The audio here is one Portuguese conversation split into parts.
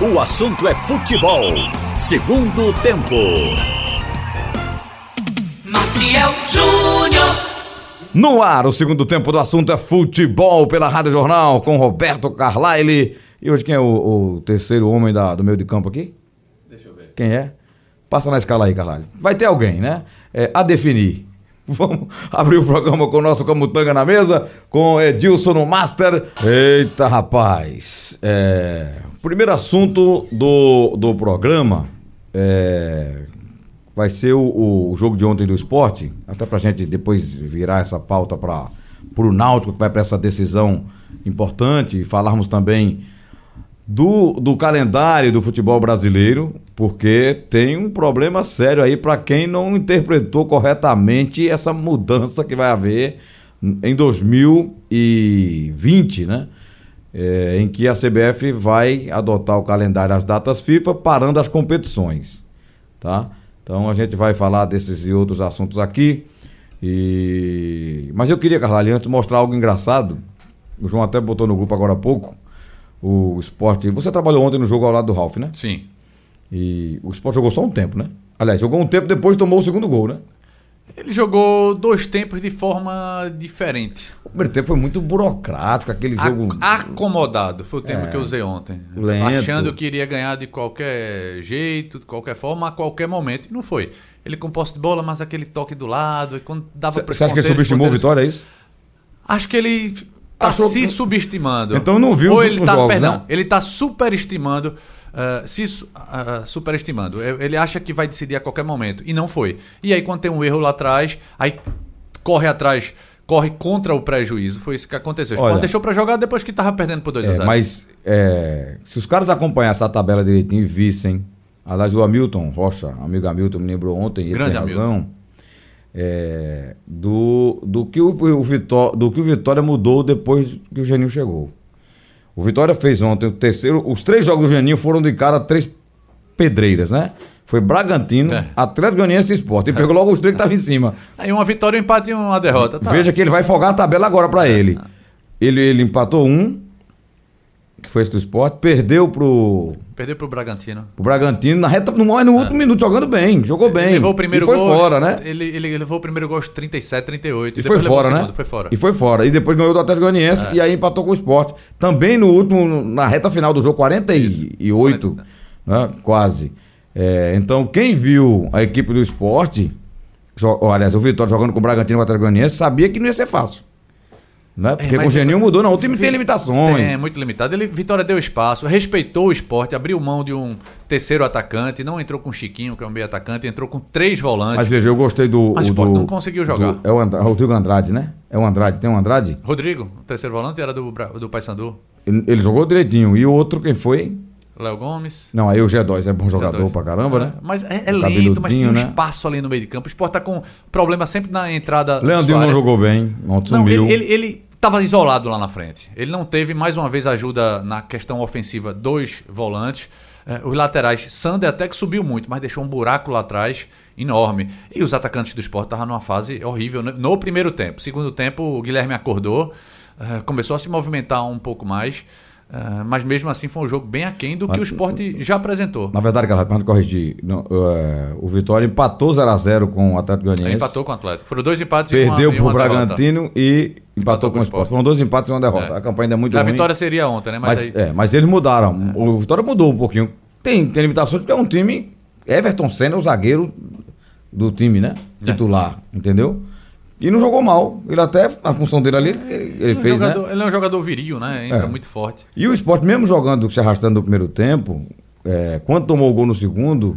O assunto é futebol. Segundo tempo. Maciel Júnior. No ar, o segundo tempo do assunto é futebol pela Rádio Jornal com Roberto Carlyle. E hoje quem é o, o terceiro homem da- do meio de campo aqui? Deixa eu ver. Quem é? Passa na escala aí, Carlyle. Vai ter alguém, né? É, a definir. Vamos abrir o programa com o nosso Camutanga na mesa, com Edilson no Master. Eita, rapaz. É, primeiro assunto do, do programa é, vai ser o, o jogo de ontem do esporte, até pra gente depois virar essa pauta para o Náutico, que vai para essa decisão importante, e falarmos também do, do calendário do futebol brasileiro, porque tem um problema sério aí para quem não interpretou corretamente essa mudança que vai haver em 2020, né? É, em que a CBF vai adotar o calendário as datas FIFA parando as competições, tá? Então a gente vai falar desses e outros assuntos aqui. E... Mas eu queria, Carlalho, antes mostrar algo engraçado. O João até botou no grupo agora há pouco. O esporte. Você trabalhou ontem no jogo ao lado do Ralf, né? Sim. E o esporte jogou só um tempo, né? Aliás, jogou um tempo depois tomou o segundo gol, né? Ele jogou dois tempos de forma diferente. O primeiro tempo foi muito burocrático, aquele jogo. A- acomodado, foi o termo É. que eu usei ontem. Lento. Achando que iria ganhar de qualquer jeito, de qualquer forma, a qualquer momento. E não foi. Ele com posse de bola, mas aquele toque do lado. E quando dava Você acha que ele subestimou ponteiros- Vitória, é isso? Acho que ele tá Achou se subestimando. Então não viu Ou os ele tá, jogos, perdão, né? ele tá superestimando, ah, se ah, superestimando. Ele acha que vai decidir a qualquer momento e não foi. E aí quando tem um erro lá atrás, aí corre atrás, corre contra o prejuízo. Foi isso que aconteceu. O Olha. Deixou pra jogar depois que tava perdendo por 2 a É, 0. mas é, se os caras acompanhassem a tabela direitinho e vissem, aliás, o Hamilton Rocha, amigo Hamilton, me lembrou ontem, ele Grande tem Hamilton. É, do, do, que o, o Vitó- do que o Vitória mudou depois que o Geninho chegou. O Vitória fez ontem o terceiro, os três jogos do Geninho foram de cara três pedreiras, né? Foi Bragantino, É. Atlético Goianiense e Sport. E pegou logo os três que estavam em cima. Aí uma vitória, um empate e uma derrota. Tá. Veja que ele vai folgar a tabela agora pra ele. ele. Ele empatou um, que foi esse do esporte, perdeu pro, Perdeu pro Bragantino. pro Bragantino na reta, no, no último minuto, jogando bem, jogou bem. Ele levou o primeiro e foi gol. fora, né? Ele, ele levou o primeiro gol aos 37, 38. E foi levou o fora, né? Foi fora. E foi fora. E depois ganhou do Atlético Goianiense É. e aí empatou com o esporte. Também no último, na reta final do jogo, 48, Isso. né? quase. É, então, quem viu a equipe do esporte, aliás, o Vitória jogando com o Bragantino e o Atlético Goianiense, sabia que não ia ser fácil. Né? Porque com É, mas o Geninho ele- mudou, não. O time tem Vi- limitações. É, muito limitado. Ele, Vitória deu espaço, respeitou o esporte, abriu mão de um terceiro atacante, não entrou com o Chiquinho, que é um meio atacante, entrou com três volantes. Mas veja, eu gostei do. Mas o o Sport do- não conseguiu jogar. do- é o Andra- Rodrigo Andrade, né? É o Andrade. Tem um Andrade? Rodrigo, o terceiro volante, era do, do Paysandu. Ele, ele jogou direitinho. E o outro, quem foi? Léo Gomes. Não, aí o G2 é bom jogador Dois. pra caramba, É, né? Mas é, é O lento, mas tem um né? espaço ali no meio de campo. O Sport tá com problema sempre na entrada. da Leandrinho não jogou bem. Ontem Não, sumiu. ele, ele, ele tava isolado lá na frente. Ele não teve, mais uma vez, ajuda na questão ofensiva dos volantes. Eh, os laterais, Sander até que subiu muito, mas deixou um buraco lá atrás enorme. E os atacantes do esporte estavam numa fase horrível no, no primeiro tempo. Segundo tempo, o Guilherme acordou, eh, começou a se movimentar um pouco mais. Eh, mas mesmo assim foi um jogo bem aquém do que o Mas- esporte já apresentou. Na verdade, pra não corrigir, não, é, o Vitória empatou 0x0 com o Atlético Goianiense. empatou com o Atlético. Foram dois empates Perdeu e pro uma derrota. Bragantino e empatou, com o Sport. Foram dois empates e uma derrota. É. A campanha ainda é muito A ruim. vitória seria ontem, né? Mas, Mas, aí- é, mas eles mudaram. O Vitória mudou um pouquinho. Tem, tem limitações porque é um time. Everton Senna é o zagueiro do time, né? É. Titular, entendeu? E não jogou mal. Ele até, a função dele ali, ele, ele é um fez, né? jogador- Ele é um jogador viril, né? Entra É. muito forte. E o esporte, mesmo jogando, se arrastando no primeiro tempo, é, quando tomou o gol no segundo,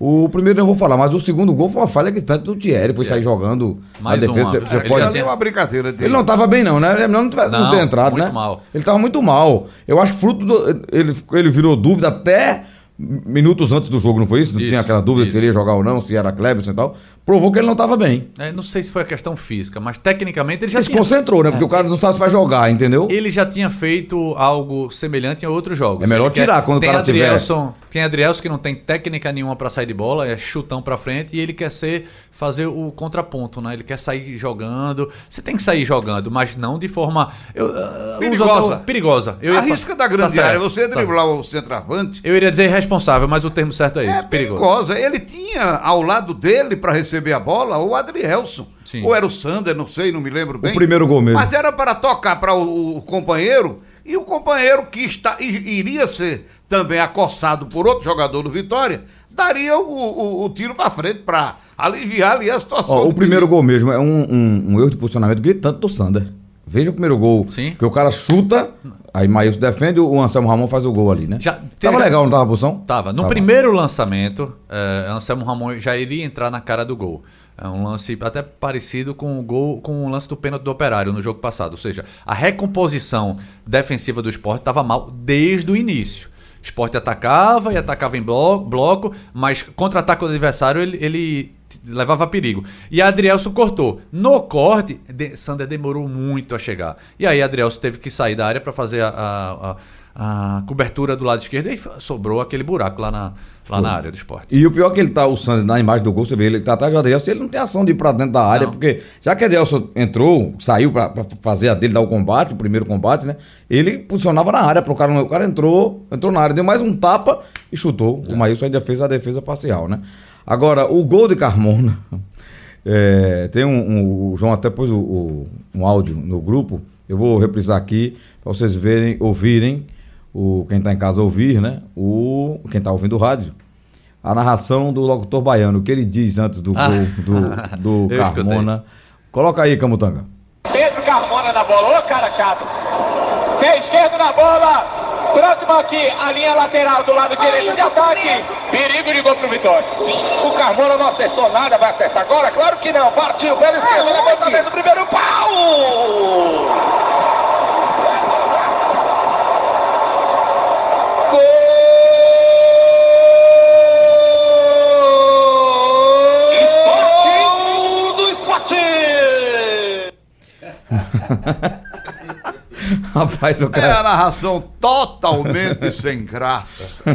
o primeiro eu não vou falar, mas o segundo gol foi uma falha gritante do Thierry, foi sair jogando Mais na defesa. uma. Você, você É, pode... uma brincadeira dele. Ele não estava bem, não, né? Ele não, não Não, ter entrado, muito né? mal. Ele estava muito mal. Eu acho que fruto do. Ele, ele virou dúvida até minutos antes do jogo, não foi isso? Não Isso, tinha aquela dúvida isso. se ele ia jogar ou não, se era Kleber e tal. Provou que ele não estava bem. É, não sei se foi a questão física, mas tecnicamente ele já Ele se tinha, concentrou, né? Porque o cara não sabe se vai jogar, entendeu? ele já tinha feito algo semelhante em outros jogos. É melhor Ele quer- tirar quando o tem cara tiver- Adrielson, Tem Adrielson que não tem técnica nenhuma pra sair de bola, é chutão pra frente e ele quer ser fazer o contraponto, né? Ele quer sair jogando. Você tem que sair jogando, mas não de forma eu, uh, Perigosa. uso- perigosa. Eu ia a fa- risca da grande Tá área, você tá. driblar o centroavante, Eu iria dizer irresponsável, mas o termo certo é é esse, perigosa. Ele tinha ao lado dele para receber a bola o Adrielson. Sim. Ou era o Sander, não sei, não me lembro bem. primeiro gol mesmo. Mas era para tocar para o, o companheiro e o companheiro que está, iria ser também acossado por outro jogador do Vitória, daria o, o- o tiro para frente para aliviar ali a situação. Ó, o primeiro gol mesmo é um, um, um erro de posicionamento gritante do Sander. Veja o primeiro gol. Sim. Que o cara chuta, aí Maílson defende, o Anselmo Ramon faz o gol ali, né? Já- tava legal, não tava a posição? Tava. No primeiro lançamento, eh, Anselmo Ramon já iria entrar na cara do gol. É um lance até parecido com o gol, com o lance do pênalti do Operário no jogo passado. Ou seja, a recomposição defensiva do esporte estava mal desde o início. Esporte atacava e atacava em bloco, bloco mas contra-ataque do adversário ele, ele levava perigo. E Adrielso cortou. No corte, de, Sander demorou muito a chegar. E aí Adrielso teve que sair da área para fazer a, a- a- a cobertura do lado esquerdo e sobrou aquele buraco lá na, lá na área do esporte. E o pior é que ele tá, o Sander, na imagem do gol, você vê, ele tá atrás do Adelson, ele não tem ação de ir pra dentro da área, Não. porque já que Adelson entrou, saiu pra, pra fazer a dele, dar o combate, o primeiro combate, né? Ele posicionava na área pro cara, o cara entrou, entrou na área, deu mais um tapa e chutou. O Maílson ainda fez a defesa parcial, né? Agora, o gol de Carmona, é, tem um, um- o João até pôs o, o- um áudio no grupo, eu vou reprisar aqui para vocês verem, ouvirem, o, quem tá em casa ouvir, né? O, quem tá ouvindo o rádio, a narração do locutor baiano, o que ele diz antes do Ah. gol do, do escutei. Carmona. Coloca aí, Camutanga. Pedro Carmona na bola, ô cara chato. Pé esquerdo na bola. Próximo aqui, a linha lateral do lado direito de ataque. Perigo de gol pro Vitória. O Carmona não acertou nada, vai acertar agora? Claro que não. Partiu pela esquerda, levantamento do primeiro pau. Gol! Esporte do esporte! Rapaz, o É a cara. narração totalmente sem graça.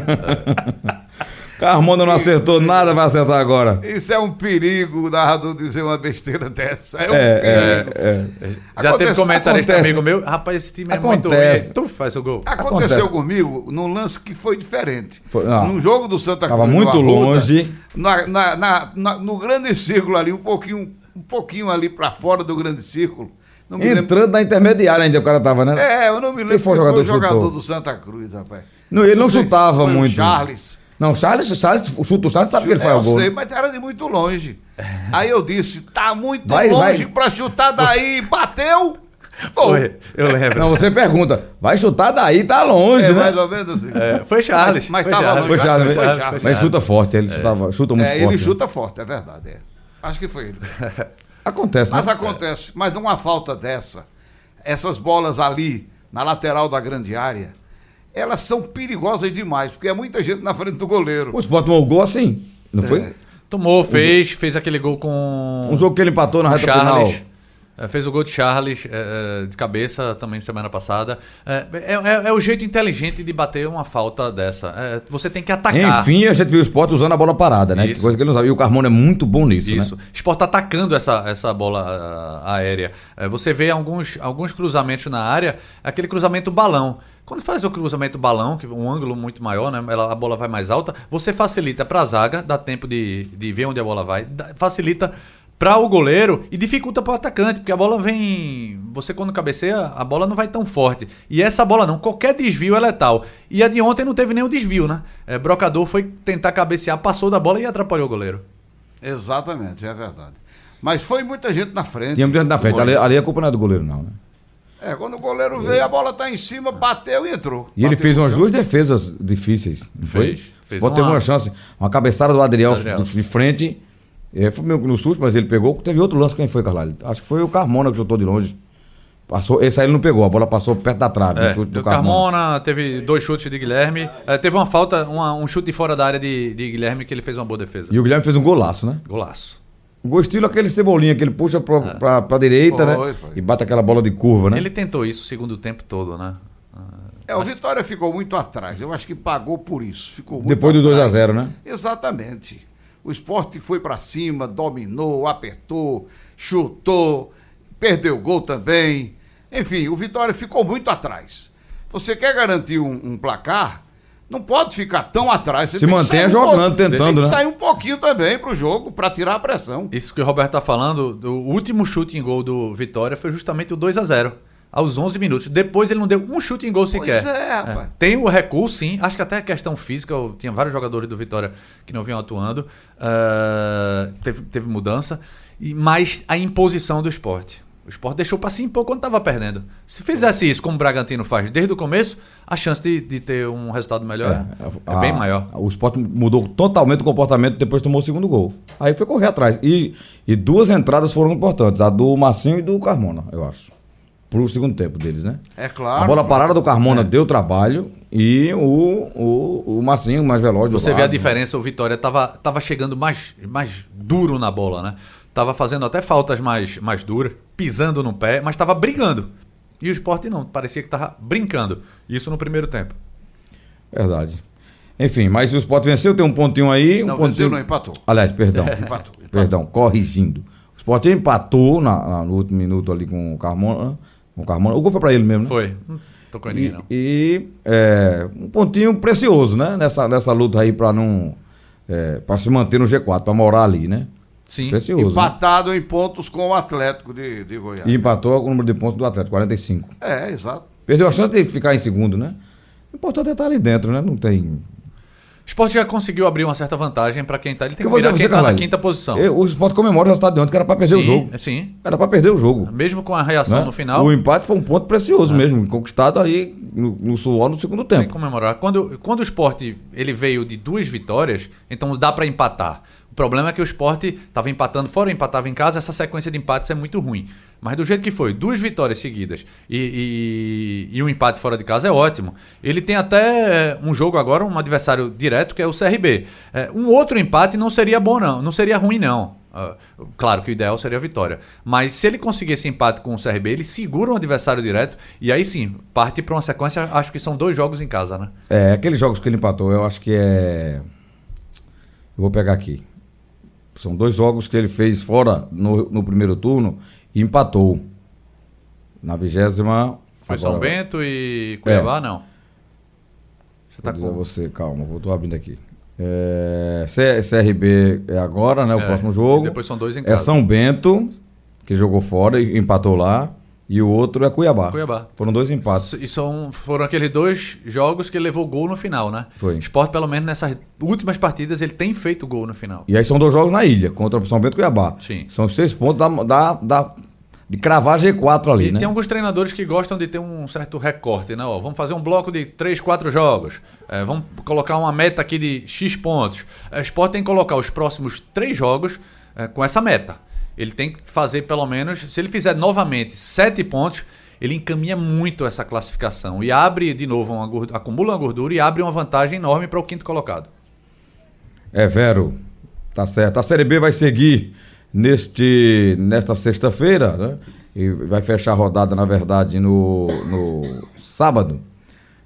Carmona não acertou nada, vai acertar agora. Isso é um perigo, o narrador dizer uma besteira dessa. É um É, é, perigo. é. Já teve Acontece- comentarista acontece. amigo meu, rapaz, esse time é muito Acontece. ruim. Tu faz o gol. Aconteceu Acontece. comigo num lance que foi diferente. Foi- ah. Num jogo do Santa Cruz. Tava muito Arruda, longe. na- na- na- na- no grande círculo ali, um pouquinho, um pouquinho ali pra fora do grande círculo. Não me lembro. Entrando na intermediária ainda o cara tava, né? É, eu não me lembro. Quem foi o jogador o que jogador do Santa Cruz, rapaz. Não, ele não sei se chutava foi o muito. Charles. Não, Charles, Charles, o chute do Charles sabe que ele É, faz eu o gol. sei, né? mas era de muito longe. Aí eu disse, tá muito Vai, longe vai. pra chutar daí, bateu. Foi, eu lembro. Não, você pergunta, vai chutar daí, tá longe, É né? mais ou menos isso. É, foi Charles. Mas foi tava Charles. longe. Foi Charles, Foi? Charles. Mas chuta forte, ele chutava, chuta muito É, forte. ele né? chuta forte, é verdade. é. Acho que foi ele. Acontece, Mas né? acontece, mas uma falta dessa, essas bolas ali, na lateral da grande área, elas são perigosas demais, porque é muita gente na frente do goleiro. O Sport tomou o gol assim, não foi? Tomou, fez, fez aquele gol com. Um jogo que ele empatou na reta Charles. final. É, fez o gol de Charles é, é, de cabeça também semana passada. É, o jeito inteligente de bater uma falta dessa. Você tem que atacar. Enfim, a gente viu o Sport usando a bola parada, né? Isso. Coisa que ele não sabe. E o Carmona é muito bom nisso, Isso. né? O Sport atacando essa, essa bola ah, aérea. Você vê alguns, alguns cruzamentos na área, aquele cruzamento balão. Quando faz o cruzamento balão, que um ângulo muito maior, né? ela- a bola vai mais alta, você facilita para a zaga, dá tempo de, de ver onde a bola vai, facilita para o goleiro e dificulta para o atacante, porque a bola vem. Você, quando cabeceia, a bola não vai tão forte. E essa bola não, qualquer desvio é letal. E a de ontem não teve nenhum desvio, né? É, Brocador foi tentar cabecear, passou da bola e atrapalhou o goleiro. Exatamente, é verdade. Mas foi muita gente na frente. Tinha muita gente na frente. Ali, ali a culpa não é do goleiro, não, né? É, quando o goleiro veio, a bola tá em cima, bateu e entrou. E ele fez umas duas defesas difíceis, não foi? Fez, fez Sport teve uma- uma chance, uma cabeçada do Adriel Adriel. de, de frente. É, foi meio que no susto, mas ele pegou. Teve outro lance, quem foi, Carlalho? Acho que foi o Carmona que chutou de longe. Passou, esse aí ele não pegou, a bola passou perto da trave, É, o chute do Carmona. Carmona, teve dois chutes de Guilherme. É, teve uma falta, uma- um chute fora da área de, de Guilherme que ele fez uma boa defesa. E o Guilherme fez um golaço, né? Golaço. O estilo aquele cebolinha que ele puxa pra, pra, pra direita, Foi, né? foi. E bate aquela bola de curva, né? Ele tentou isso o segundo tempo todo, né? É, o Vitória ficou muito atrás. Eu acho que pagou por isso. Ficou muito Depois do atrás. 2 a 0 né? Exatamente. O esporte foi para cima, dominou, apertou, chutou, perdeu gol também. Enfim, o Vitória ficou muito atrás. Você quer garantir um, um placar, não pode ficar tão atrás. Você Se mantenha sair um jogando, pouco- Tem tentando, que né? sair um pouquinho também pro jogo, para tirar a pressão. Isso que o Roberto tá falando, do último chute em gol do Vitória foi justamente o 2 a 0 aos 11 minutos. Depois ele não deu um chute em gol sequer. Pois é, rapaz. Tem o recuo, sim. Acho que até a questão física, eu tinha vários jogadores do Vitória que não vinham atuando. ah, teve, teve mudança. E, mas a imposição do esporte. O esporte deixou para se impor quando estava perdendo. Se fizesse isso, como o Bragantino faz desde o começo, a chance de, de ter um resultado melhor é, a- bem maior. O Sport mudou totalmente o comportamento depois tomou o segundo gol. Aí foi correr atrás. E, e duas entradas foram importantes, a do Marcinho e do Carmona, eu acho. Pro segundo tempo deles, né? É claro. A bola parada do É. Carmona deu trabalho e o, o, o Marcinho mais veloz do Você vê a lado. diferença, o Vitória tava, tava chegando mais, mais duro na bola, né? Tava fazendo até faltas mais, mais duras, pisando no pé, mas tava brigando. E o esporte não, parecia que tava brincando. Isso no primeiro tempo. Verdade. Enfim, mas o Sport venceu, tem um pontinho aí. Um Não, pontinho... venceu, não, empatou. Aliás, perdão. Empatou, empatou. Perdão, corrigindo. O Sport empatou na- na- no último minuto ali com o Carmona. Com o, Carmona. o gol foi pra ele mesmo, né? Foi. Não tocou em ninguém, E, não. e, é, um pontinho precioso, né? Nessa, nessa luta aí pra não. É, para se manter no G4, pra morar ali, né? Sim. Precioso. né? Empatado em pontos com o Atlético de, de Goiás. E empatou com o número de pontos do Atlético, 45. É, exato. Perdeu a chance de ficar em segundo, né? O importante é estar ali dentro, né? Não tem. O esporte já conseguiu abrir uma certa vantagem para quem tá. Ele tem que Porque virar você- quem você, tá na quinta posição. eu- o Sport comemora o resultado de ontem, que era pra perder o sim, jogo. Sim. Era pra perder o jogo. Mesmo com a reação né? no final. O empate foi um ponto precioso mesmo, conquistado aí no, no suor no segundo Tem que tempo. comemorar. Quando, quando o esporte ele veio de duas vitórias, então dá para empatar. O problema é que o esporte estava empatando fora, empatava em casa, essa sequência de empates é muito ruim. Mas do jeito que foi, duas vitórias seguidas e, e, e um empate fora de casa é ótimo. Ele tem até eh, um jogo agora, um adversário direto, que é o CRB. Eh, um outro empate não seria bom, não. Não seria ruim, não. Ah, claro que o ideal seria a vitória. Mas se ele conseguir esse empate com o CRB, ele segura um adversário direto e aí sim, parte para uma sequência, acho que são dois jogos em casa, né? É, aqueles jogos que ele empatou, eu acho que é. Eu vou pegar aqui. São dois jogos que ele fez fora no, no primeiro turno empatou. Na vigésima. Foi São agora- Bento e Cuiabá, não. Você tá com... você, calma, vou tô abrindo aqui. É, CRB é agora, né? O É, próximo jogo. depois são dois em É casa. São Bento, que jogou fora e empatou lá. E o outro é Cuiabá. Cuiabá. Foram dois empates. E são, foram aqueles dois jogos que ele levou gol no final, né? Foi. O Sport, pelo menos nessas últimas partidas, ele tem feito gol no final. E aí são dois jogos na ilha, contra o São Bento e Cuiabá. Sim. São seis pontos da, da, da- de cravar G4 ali, e né? tem alguns treinadores que gostam de ter um certo recorte, né? Ó, vamos fazer um bloco de 3, 4 jogos. É, vamos colocar uma meta aqui de X pontos. É, O Sport tem que colocar os próximos três jogos é, com essa meta. Ele tem que fazer pelo menos, se ele fizer novamente 7 pontos, ele encaminha muito essa classificação e abre de novo uma gordura, acumula uma gordura e abre uma vantagem enorme para o quinto colocado. É, Vero, tá certo. A Série B vai seguir neste, nesta sexta-feira, né? E vai fechar a rodada, na verdade, no, no sábado.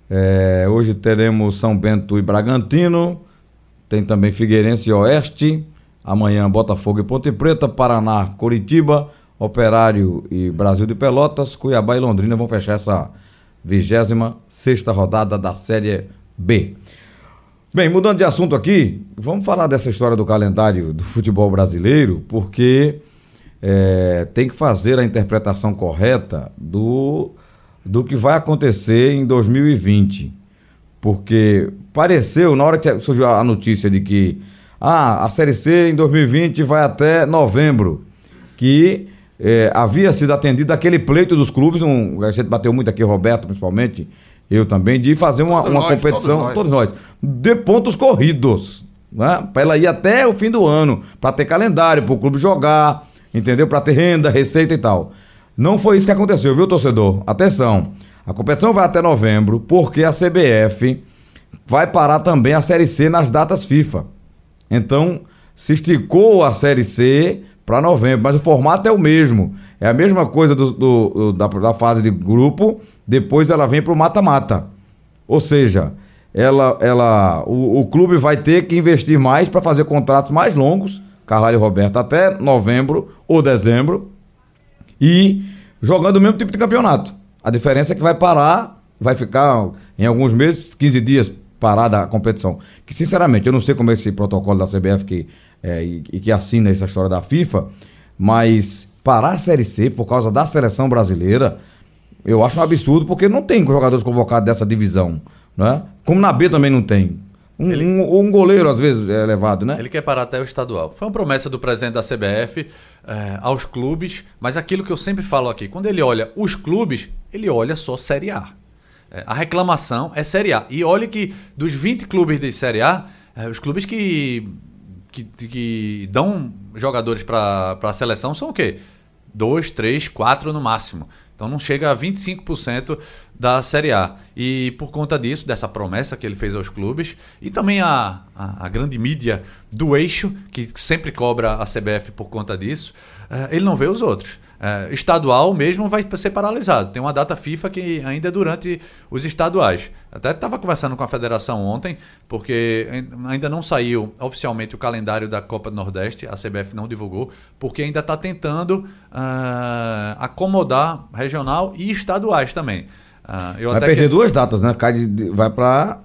É, hoje teremos São Bento e Bragantino. Tem também Figueirense e Oeste. Amanhã Botafogo e Ponte Preta, Paraná, Coritiba, Operário e Brasil de Pelotas, Cuiabá e Londrina vão fechar essa 26 sexta rodada da Série B. Bem, mudando de assunto aqui, vamos falar dessa história do calendário do futebol brasileiro, porque é, tem que fazer a interpretação correta do, do que vai acontecer em 2020. Porque pareceu, na hora que surgiu a notícia de que ah, a Série C em 2020 vai até novembro, que é, havia sido atendido aquele pleito dos clubes, um, a gente bateu muito aqui, Roberto principalmente, eu também, de fazer uma, uma nós, competição, todos todos nós, de pontos corridos, né? para ela ir até o fim do ano, para ter calendário, para o clube jogar, entendeu? Para ter renda, receita e tal. Não foi isso que aconteceu, viu, torcedor? Atenção, a competição vai até novembro, porque a CBF vai parar também a Série C nas datas FIFA. Então, se esticou a Série C para novembro, mas o formato é o mesmo. É a mesma coisa do, do- da, da fase de grupo, depois ela vem para o mata-mata. Ou seja, ela, ela, o, o clube vai ter que investir mais para fazer contratos mais longos, Carvalho e Roberto, até novembro ou dezembro, e jogando o mesmo tipo de campeonato. A diferença é que vai parar, vai ficar em alguns meses, 15 dias parada a competição. Que, sinceramente, eu não sei como é esse protocolo da CBF que, é, e, e que assina essa história da FIFA, mas parar a Série C por causa da seleção brasileira, eu acho um absurdo, porque não tem jogadores convocados dessa divisão, né? Como na B também não tem. Um, Ele- um, um goleiro, às vezes, é levado, né? Ele quer parar até o estadual. Foi uma promessa do presidente da CBF eh, aos clubes, mas aquilo que eu sempre falo aqui, quando ele olha os clubes, ele olha só Série A. Eh, a reclamação é Série A. E olha que dos 20 clubes de Série A, eh, os clubes que, que, que dão jogadores para a seleção são o quê? Dois, três, quatro no máximo. Então não chega a 25% da Série A. E por conta disso, dessa promessa que ele fez aos clubes, e também a, a, a grande mídia do eixo, que sempre cobra a CBF por conta disso, eh, ele não vê os outros. Eh, estadual mesmo vai ser paralisado. Tem uma data FIFA que ainda é durante os estaduais. Até estava conversando com a federação ontem, porque ain- ainda não saiu oficialmente o calendário da Copa do Nordeste, a CBF não divulgou, porque ainda está tentando ah, acomodar regional e estaduais também. Eu Vai até perder que- duas datas, né? Vai pra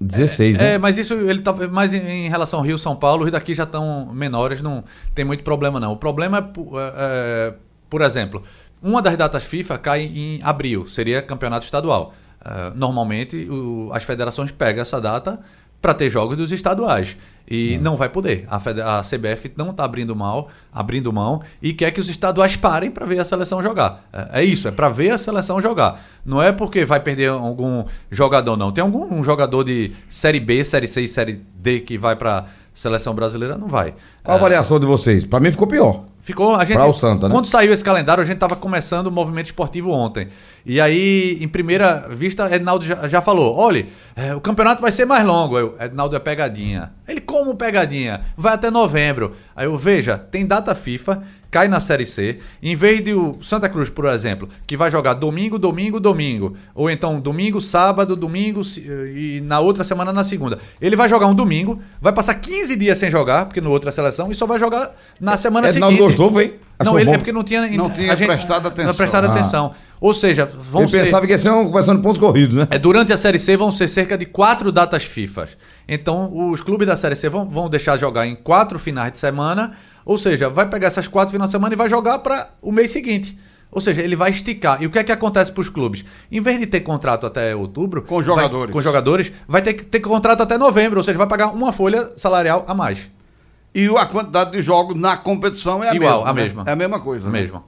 16, né? é, mas isso ele tá mais em, em relação ao Rio São Paulo, os daqui já estão menores, não tem muito problema não. O problema é, é, é, por exemplo, uma das datas FIFA cai em abril, seria campeonato estadual. Ah, normalmente o- as federações pegam essa data para ter jogos dos estaduais e não vai poder. A, a CBF não está abrindo mal, abrindo mão e quer que os estaduais parem para ver a seleção jogar. É, é isso, é para ver a seleção jogar. Não é porque vai perder algum jogador não. Tem algum um jogador de série B, série C e série D que vai para seleção brasileira não vai. Qual a avaliação de vocês? Pra mim ficou pior. Ficou a gente. Pra o Santa, né? Quando saiu esse calendário, a gente estava começando o movimento esportivo ontem. E aí, em primeira vista, Ednaldo já, já falou: olha, é, o campeonato vai ser mais longo. Aí Eu, Ednaldo é pegadinha. Ele, como pegadinha? Vai até novembro. Aí eu, veja, tem data FIFA, cai na Série C. Em vez de o Santa Cruz, por exemplo, que vai jogar domingo, domingo, domingo. Ou então domingo, sábado, domingo se- e na outra semana na segunda. Ele vai jogar um domingo, vai passar 15 dias sem jogar, porque no outro é seleção, e só vai jogar na semana Ednaldo seguinte. gostou, foi? Achou Não, ele bom? é porque não tinha, Não tinha prestado atenção. Não prestado Ah. atenção. Ou seja, vão Ele ser, pensava que ia ser um, começando pontos corridos, né? é, durante a Série C vão ser cerca de quatro datas FIFA. Então, os clubes da Série C vão, vão deixar jogar em quatro finais de semana. Ou seja, vai pegar essas quatro finais de semana e vai jogar para o mês seguinte. Ou seja, ele vai esticar. E o que é que acontece para os clubes? Em vez de ter contrato até outubro, Com vai- jogadores. com jogadores, vai ter que ter contrato até novembro. Ou seja, vai pagar uma folha salarial a mais. E a quantidade de jogos na competição é a Igual, mesma. a né? mesma. É a mesma coisa. né? Mesmo.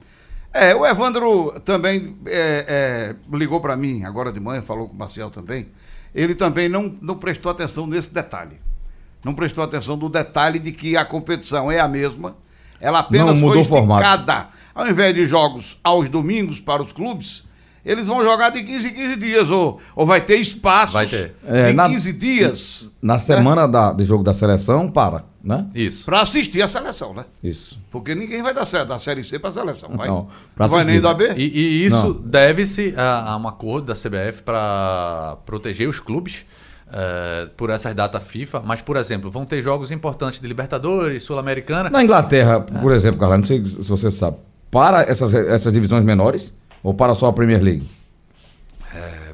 É, o Evandro também é, é, ligou para mim agora de manhã, falou com o Marcial também. Ele também não, não prestou atenção nesse detalhe. Não prestou atenção do detalhe de que a competição é a mesma. Ela apenas Não mudou foi esticada. Ao invés de jogos aos domingos para os clubes, eles vão jogar de 15 em 15 dias. Ou, ou vai ter espaços Vai ter. É, de na- 15 dias Na semana da, de jogo da seleção, para, né? Isso. para assistir a seleção, né? Isso. Porque ninguém vai dar sé- da Série C para a seleção. Vai, Não, pra não vai nem da B? E, e isso deve-se a, a um acordo da CBF para proteger os clubes eh, por essas datas FIFA. Mas, por exemplo, vão ter jogos importantes de Libertadores, Sul-Americana. Na Inglaterra, por exemplo, Carlos, não sei se você sabe, para essas, essas divisões menores ou para só a Premier League?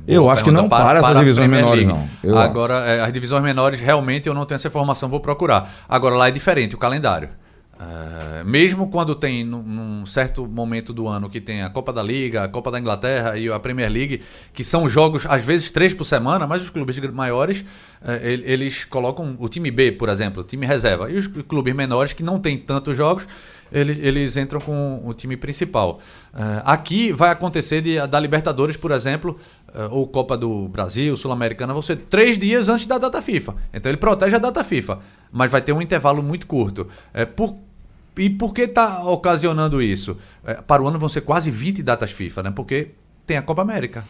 eu Boa acho que não para, essas a divisões menores, League. não. Eu Agora, eh, as divisões menores, realmente eu não tenho essa informação, vou procurar. Agora, lá é diferente o calendário. Eh, mesmo quando tem num, certo momento do ano que tem a Copa da Liga, a Copa da Inglaterra e a Premier League, que são jogos às vezes três por semana, mas os clubes maiores eh, el- eles colocam o time B, por exemplo, o time reserva, e os clubes menores que não têm tantos jogos eles, eles entram com o time principal. Eh, aqui vai acontecer de, da Libertadores, por exemplo, eh, ou Copa do Brasil, Sul-Americana, vão ser três dias antes da data FIFA. Então ele protege a data FIFA, mas vai ter um intervalo muito curto. Eh, por, e por que está ocasionando isso? Eh, para o ano vão ser quase 20 datas FIFA, né? Porque tem a Copa América.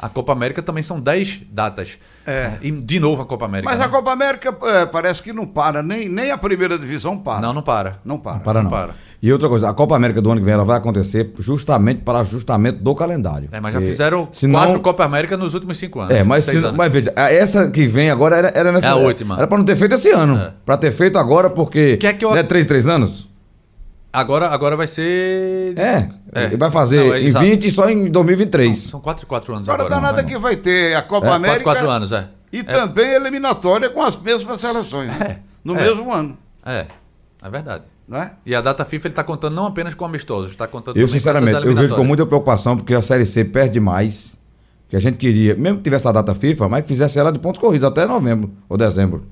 a Copa América também são 10 datas. É. E de novo a Copa América. Mas né? a Copa América é, parece que não para, nem, nem a primeira divisão para. Não, não para. Não para. Para não. para. E outra coisa, a Copa América do ano que vem ela vai acontecer justamente para ajustamento do calendário. É, mas já fizeram senão- quatro Copa América nos últimos cinco anos. É, mas, se, anos. mas veja, essa que vem agora era, era nessa. É a última. Era para não ter feito esse ano. É. Para ter feito agora, porque. Que é que eu- Não é 3, 3 anos? Agora, agora vai ser. É. É. Ele vai fazer Não, é em exato. 20 e só em 2023. São 4 e 4 anos Agora agora. danada que vai ter a Copa É, América 4, 4 anos, é. e É. também eliminatória com as mesmas seleções. né? No É. mesmo ano. É, é verdade. Né? E a data FIFA ele está contando não apenas com amistosos, está contando Eu, sinceramente, eu vejo com muita preocupação, porque a Série C perde mais. Que a gente queria, mesmo que tivesse a data FIFA, mas que fizesse ela de pontos corridos até novembro ou dezembro.